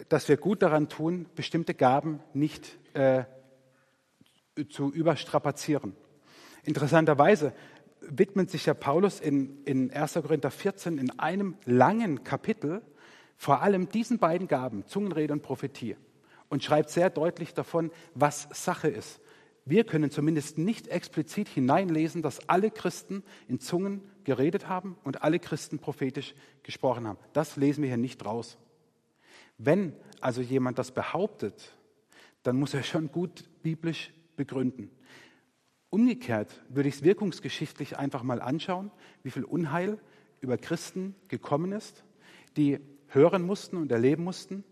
dass wir gut daran tun, bestimmte Gaben nicht äh, zu überstrapazieren. Interessanterweise widmet sich ja Paulus in, in 1. Korinther 14 in einem langen Kapitel vor allem diesen beiden Gaben, Zungenrede und Prophetie, und schreibt sehr deutlich davon, was Sache ist. Wir können zumindest nicht explizit hineinlesen, dass alle Christen in Zungen geredet haben und alle Christen prophetisch gesprochen haben. Das lesen wir hier nicht raus. Wenn also jemand das behauptet, dann muss er schon gut biblisch begründen. Umgekehrt würde ich es wirkungsgeschichtlich einfach mal anschauen, wie viel Unheil über Christen gekommen ist, die hören mussten und erleben mussten.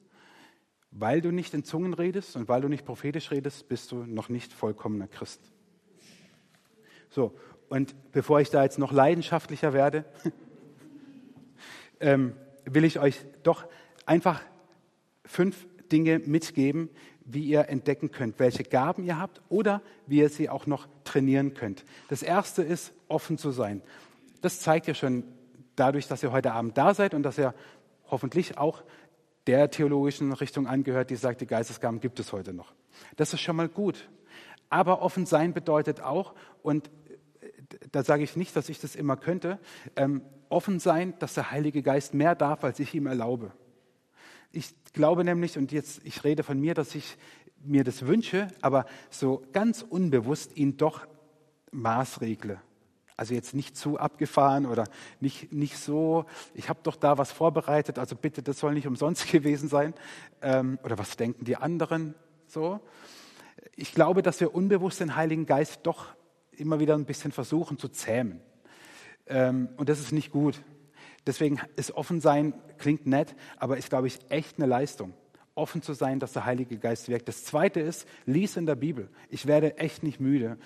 Weil du nicht in Zungen redest und weil du nicht prophetisch redest, bist du noch nicht vollkommener Christ. So, und bevor ich da jetzt noch leidenschaftlicher werde, [laughs] ähm, will ich euch doch einfach fünf Dinge mitgeben, wie ihr entdecken könnt, welche Gaben ihr habt oder wie ihr sie auch noch trainieren könnt. Das erste ist, offen zu sein. Das zeigt ihr schon dadurch, dass ihr heute Abend da seid und dass ihr hoffentlich auch der theologischen Richtung angehört, die sagt, die Geistesgaben gibt es heute noch. Das ist schon mal gut. Aber offen sein bedeutet auch, und da sage ich nicht, dass ich das immer könnte, ähm, offen sein, dass der Heilige Geist mehr darf, als ich ihm erlaube. Ich glaube nämlich, und jetzt, ich rede von mir, dass ich mir das wünsche, aber so ganz unbewusst ihn doch maßregle. Also jetzt nicht zu abgefahren oder nicht, nicht so, ich habe doch da was vorbereitet, also bitte, das soll nicht umsonst [laughs] gewesen sein. Ähm, oder was denken die anderen so? Ich glaube, dass wir unbewusst den Heiligen Geist doch immer wieder ein bisschen versuchen zu zähmen. Ähm, und das ist nicht gut. Deswegen ist offen sein, klingt nett, aber ist, glaube ich, echt eine Leistung. Offen zu sein, dass der Heilige Geist wirkt. Das zweite ist, lies in der Bibel. Ich werde echt nicht müde.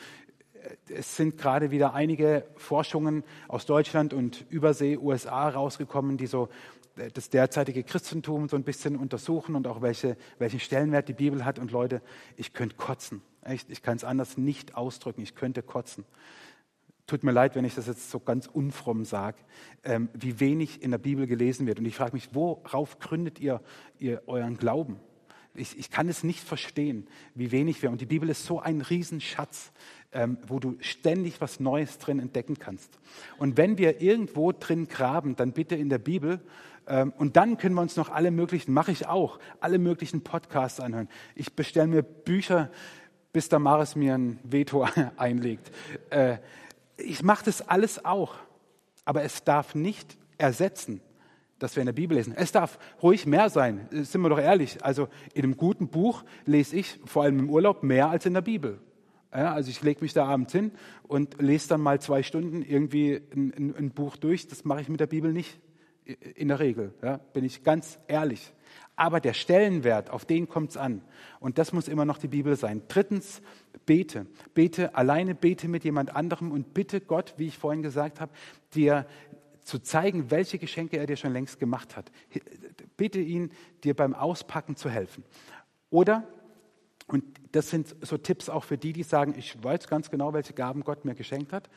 Es sind gerade wieder einige Forschungen aus Deutschland und Übersee, USA rausgekommen, die so das derzeitige Christentum so ein bisschen untersuchen und auch welche, welchen Stellenwert die Bibel hat. Und Leute, ich könnte kotzen. Echt, ich kann es anders nicht ausdrücken. Ich könnte kotzen. Tut mir leid, wenn ich das jetzt so ganz unfromm sage, ähm, wie wenig in der Bibel gelesen wird. Und ich frage mich, worauf gründet ihr, ihr euren Glauben? Ich, ich, kann es nicht verstehen, wie wenig wir. Und die Bibel ist so ein Riesenschatz, ähm, wo du ständig was Neues drin entdecken kannst. Und wenn wir irgendwo drin graben, dann bitte in der Bibel. Ähm, und dann können wir uns noch alle möglichen, mache ich auch, alle möglichen Podcasts anhören. Ich bestelle mir Bücher, bis der Maris mir ein Veto [laughs] einlegt. Äh, ich mache das alles auch, aber es darf nicht ersetzen, dass wir in der Bibel lesen. Es darf ruhig mehr sein, sind wir doch ehrlich. Also in einem guten Buch lese ich, vor allem im Urlaub, mehr als in der Bibel. Ja, also ich lege mich da abends hin und lese dann mal zwei Stunden irgendwie ein, ein, ein Buch durch. Das mache ich mit der Bibel nicht in der Regel, ja, bin ich ganz ehrlich. Aber der Stellenwert, auf den kommt es an. Und das muss immer noch die Bibel sein. Drittens, bete. Bete alleine, bete mit jemand anderem und bitte Gott, wie ich vorhin gesagt habe, dir zu zeigen, welche Geschenke er dir schon längst gemacht hat. Bitte ihn, dir beim Auspacken zu helfen. Oder, und das sind so Tipps auch für die, die sagen, ich weiß ganz genau, welche Gaben Gott mir geschenkt hat.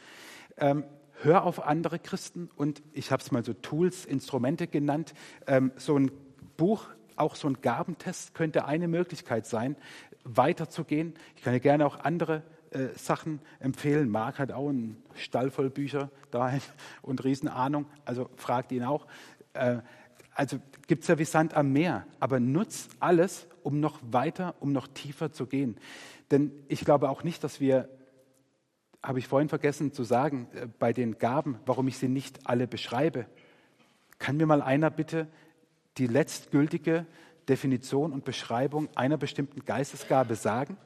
Ähm, hör auf andere Christen und ich habe es mal so Tools, Instrumente genannt. Ähm, so ein Buch auch so ein Gabentest könnte eine Möglichkeit sein, weiterzugehen. Ich kann dir gerne auch andere äh, Sachen empfehlen. Marc hat auch einen Stall voll Bücher dahin [laughs] und Riesenahnung, also fragt ihn auch. Äh, also gibt es ja wie Sand am Meer, aber nutz alles, um noch weiter, um noch tiefer zu gehen. Denn ich glaube auch nicht, dass wir, habe ich vorhin vergessen zu sagen, äh, bei den Gaben, warum ich sie nicht alle beschreibe. Kann mir mal einer bitte die letztgültige Definition und Beschreibung einer bestimmten Geistesgabe sagen?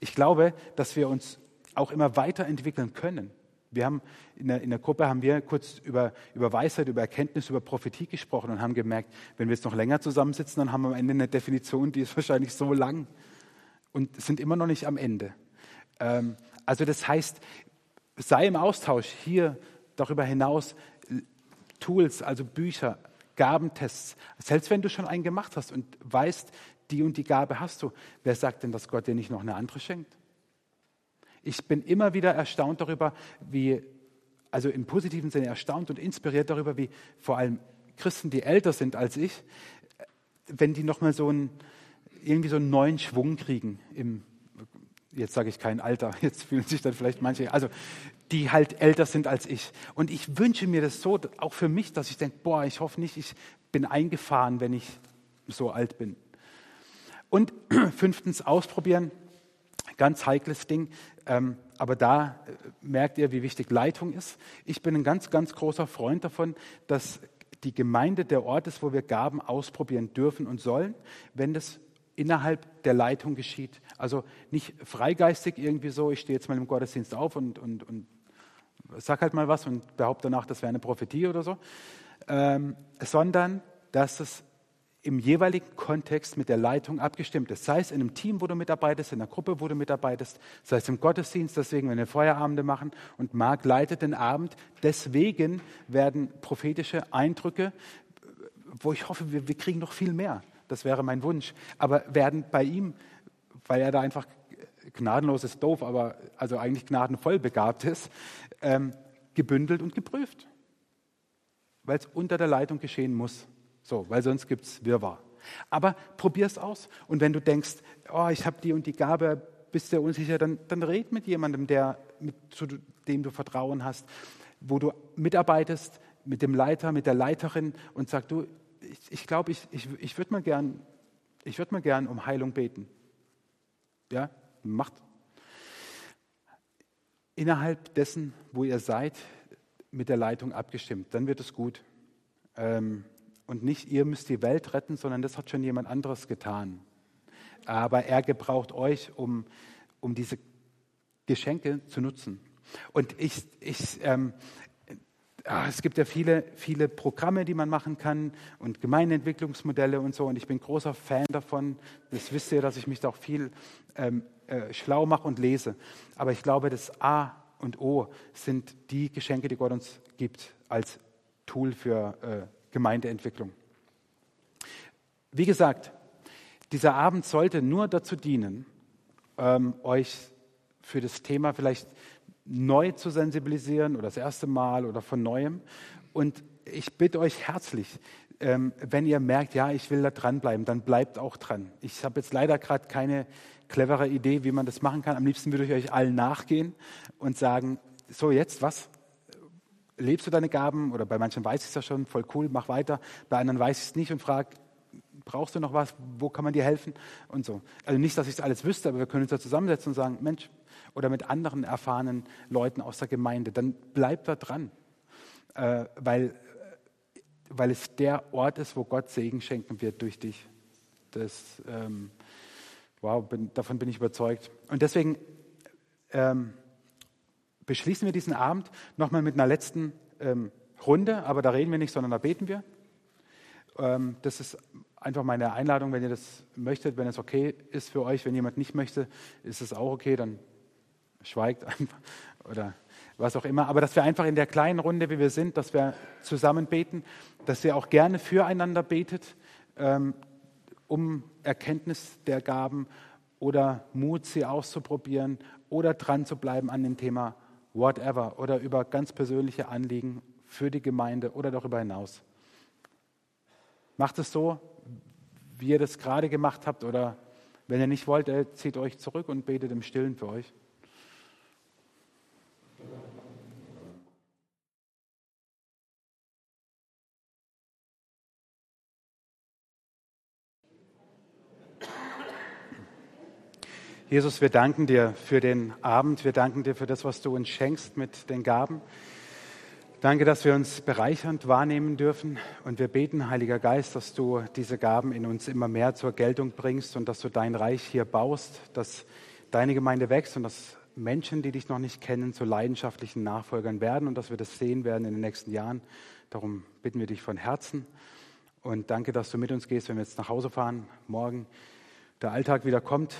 Ich glaube, dass wir uns auch immer weiterentwickeln können. Wir haben in der, in der, Gruppe haben wir kurz über, über Weisheit, über Erkenntnis, über Prophetie gesprochen und haben gemerkt, wenn wir jetzt noch länger zusammensitzen, dann haben wir am Ende eine Definition, die ist wahrscheinlich so lang und sind immer noch nicht am Ende. Ähm, also das heißt, sei im Austausch hier darüber hinaus Tools, also Bücher, Gabentests. Selbst wenn du schon einen gemacht hast und weißt, die und die Gabe hast du, wer sagt denn, dass Gott dir nicht noch eine andere schenkt? Ich bin immer wieder erstaunt darüber, wie, also im positiven Sinne erstaunt und inspiriert darüber, wie vor allem Christen, die älter sind als ich, wenn die nochmal so einen, irgendwie so einen neuen Schwung kriegen im, jetzt sage ich kein Alter, [laughs] jetzt fühlen sich dann vielleicht manche, also die halt älter sind als ich. Und ich wünsche mir das so, auch für mich, dass ich denke, boah, ich hoffe nicht, ich bin eingefahren, wenn ich so alt bin. Und [clears throat] fünftens, ausprobieren. Ganz heikles Ding. Ähm, aber da äh, merkt ihr, wie wichtig Leitung ist. Ich bin ein ganz, ganz großer Freund davon, dass die Gemeinde der Ort ist, wo wir Gaben ausprobieren dürfen und sollen, wenn das innerhalb der Leitung geschieht. Also nicht freigeistig irgendwie so, ich stehe jetzt mal im Gottesdienst auf und, und, und sag halt mal was und behaupte danach, das wäre eine Prophetie oder so, ähm, sondern dass es im jeweiligen Kontext mit der Leitung abgestimmt ist. Sei es in einem Team, wo du mitarbeitest, in einer Gruppe, wo du mitarbeitest, sei es im Gottesdienst, deswegen, wenn wir Feuerabende machen und Marc leitet den Abend. Deswegen werden prophetische Eindrücke, wo ich hoffe, wir, wir kriegen noch viel mehr, Das wäre mein Wunsch. Aber werden bei ihm, weil er da einfach gnadenlos ist doof, aber also eigentlich gnadenvoll begabt ist, ähm, gebündelt und geprüft. Weil es unter der Leitung geschehen muss. So, weil sonst gibt es Wirrwarr. Aber probier es aus. Und wenn du denkst, oh, ich habe die und die Gabe, bist du unsicher, dann, dann red mit jemandem, der, mit, zu dem du Vertrauen hast, wo du mitarbeitest, mit dem Leiter, mit der Leiterin und sag, du, ich, ich glaube, ich, ich, ich würde mal gern, ich würde mal gern um Heilung beten. Ja, macht. Innerhalb dessen, wo ihr seid, mit der Leitung abgestimmt, dann wird es gut. Ähm, und nicht ihr müsst die Welt retten, sondern das hat schon jemand anderes getan. Aber er gebraucht euch, um, um diese Geschenke zu nutzen. Und ich, ich, ähm, ah, es gibt ja viele, viele Programme, die man machen kann und Gemeindeentwicklungsmodelle und so. Und ich bin großer Fan davon. Das wisst ihr, dass ich mich da auch viel ähm, äh, schlau mache und lese. Aber ich glaube, das A und O sind die Geschenke, die Gott uns gibt als Tool für äh, Gemeindeentwicklung. Wie gesagt, dieser Abend sollte nur dazu dienen, ähm, euch für das Thema vielleicht neu zu sensibilisieren oder das erste Mal oder von neuem. Und ich bitte euch herzlich, ähm, wenn ihr merkt, ja, ich will da dranbleiben, dann bleibt auch dran. Ich habe jetzt leider gerade keine clevere Idee, wie man das machen kann. Am liebsten würde ich euch allen nachgehen und sagen, so jetzt was? lebst du deine Gaben? Oder bei manchen weiß ich es ja schon, voll cool, mach weiter. Bei anderen weiß ich es nicht und frage, brauchst du noch was? Wo kann man dir helfen? Und so. Also nicht, dass ich es alles wüsste, aber wir können uns da zusammensetzen und sagen, Mensch, oder mit anderen erfahrenen Leuten aus der Gemeinde, dann bleib da dran. Äh, weil, weil es der Ort ist, wo Gott Segen schenken wird durch dich. Das, ähm, wow, bin, davon bin ich überzeugt. Und deswegen, ähm, beschließen wir diesen Abend nochmal mit einer letzten ähm, Runde, aber da reden wir nicht, sondern da beten wir. Ähm, das ist einfach meine Einladung, wenn ihr das möchtet, wenn es okay ist für euch. Wenn jemand nicht möchte, ist es auch okay, dann schweigt [laughs] einfach oder was auch immer. Aber dass wir einfach in der kleinen Runde, wie wir sind, dass wir zusammen beten, dass ihr auch gerne füreinander betet, ähm, um Erkenntnis der Gaben oder Mut, sie auszuprobieren oder dran zu bleiben an dem Thema whatever oder über ganz persönliche Anliegen für die Gemeinde oder darüber hinaus. Macht es so, wie ihr das gerade gemacht habt oder wenn ihr nicht wollt, zieht euch zurück und betet im Stillen für euch. Jesus, wir danken dir für den Abend. Wir danken dir für das, was du uns schenkst mit den Gaben. Danke, dass wir uns bereichernd wahrnehmen dürfen. Und wir beten, Heiliger Geist, dass du diese Gaben in uns immer mehr zur Geltung bringst und dass du dein Reich hier baust, dass deine Gemeinde wächst und dass Menschen, die dich noch nicht kennen, zu leidenschaftlichen Nachfolgern werden und dass wir das sehen werden in den nächsten Jahren. Darum bitten wir dich von Herzen. Und danke, dass du mit uns gehst, wenn wir jetzt nach Hause fahren, morgen der Alltag wieder kommt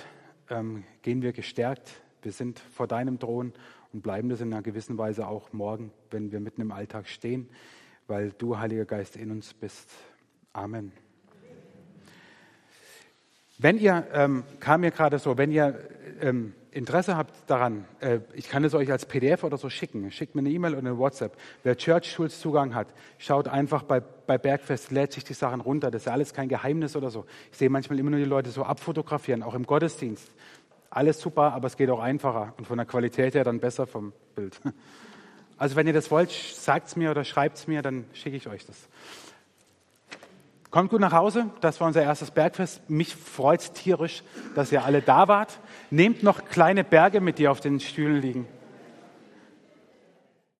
ähm, gehen wir gestärkt. Wir sind vor deinem Thron und bleiben das in einer gewissen Weise auch morgen, wenn wir mitten im Alltag stehen, weil du, Heiliger Geist, in uns bist. Amen. Wenn ihr, ähm, kam mir gerade so, wenn ihr ähm, Interesse habt daran, äh, ich kann es euch als PDF oder so schicken. Schickt mir eine E-Mail oder eine WhatsApp. Wer Church Tools Zugang hat, schaut einfach bei, bei Bergfest, lädt sich die Sachen runter. Das ist ja alles kein Geheimnis oder so. Ich sehe manchmal immer nur die Leute so abfotografieren, auch im Gottesdienst. Alles super, aber es geht auch einfacher und von der Qualität her dann besser vom Bild. [laughs] Also wenn ihr das wollt, sagt es mir oder schreibt es mir, dann schicke ich euch das. Kommt gut nach Hause, das war unser erstes Bergfest. Mich freut tierisch, dass ihr alle da wart. Nehmt noch kleine Berge mit, die auf den Stühlen liegen.